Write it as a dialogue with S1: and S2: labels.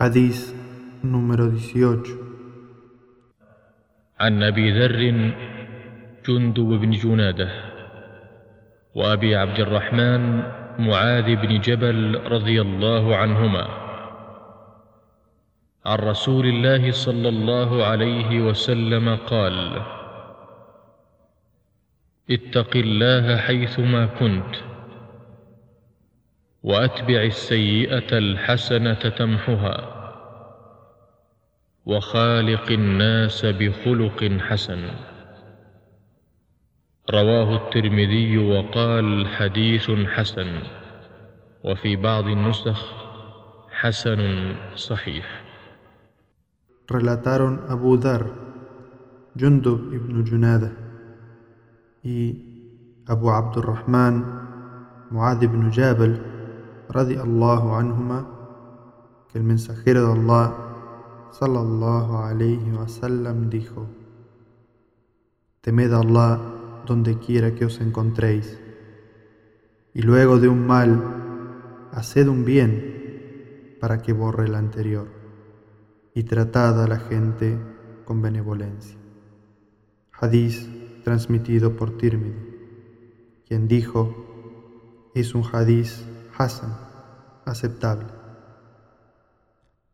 S1: حديث número 18
S2: عن أبي ذر جندب بن جنادة وأبي عبد الرحمن معاذ بن جبل رضي الله عنهما عن رسول الله صلى الله عليه وسلم قال اتق الله حيثما كنت وأتبع السيئة الحسنة تمحها وخالق الناس بخلق حسن. رواه الترمذي وقال حديث حسن وفي بعض النسخ حسن صحيح.
S1: Relataron Abu Dhar, Jundub ibn Junada y Abu Abdurrahman Muad ibn Jabal radiallahu anhuma que el mensajero de Allah sallallahu alayhi wasallam dijo Temed a Allah donde quiera que os encontréis y luego de un mal haced un bien para que borre el anterior y tratad a la gente con benevolencia. Hadís transmitido por Tirmidhi, quien dijo, es un hadís Hassan, aceptable.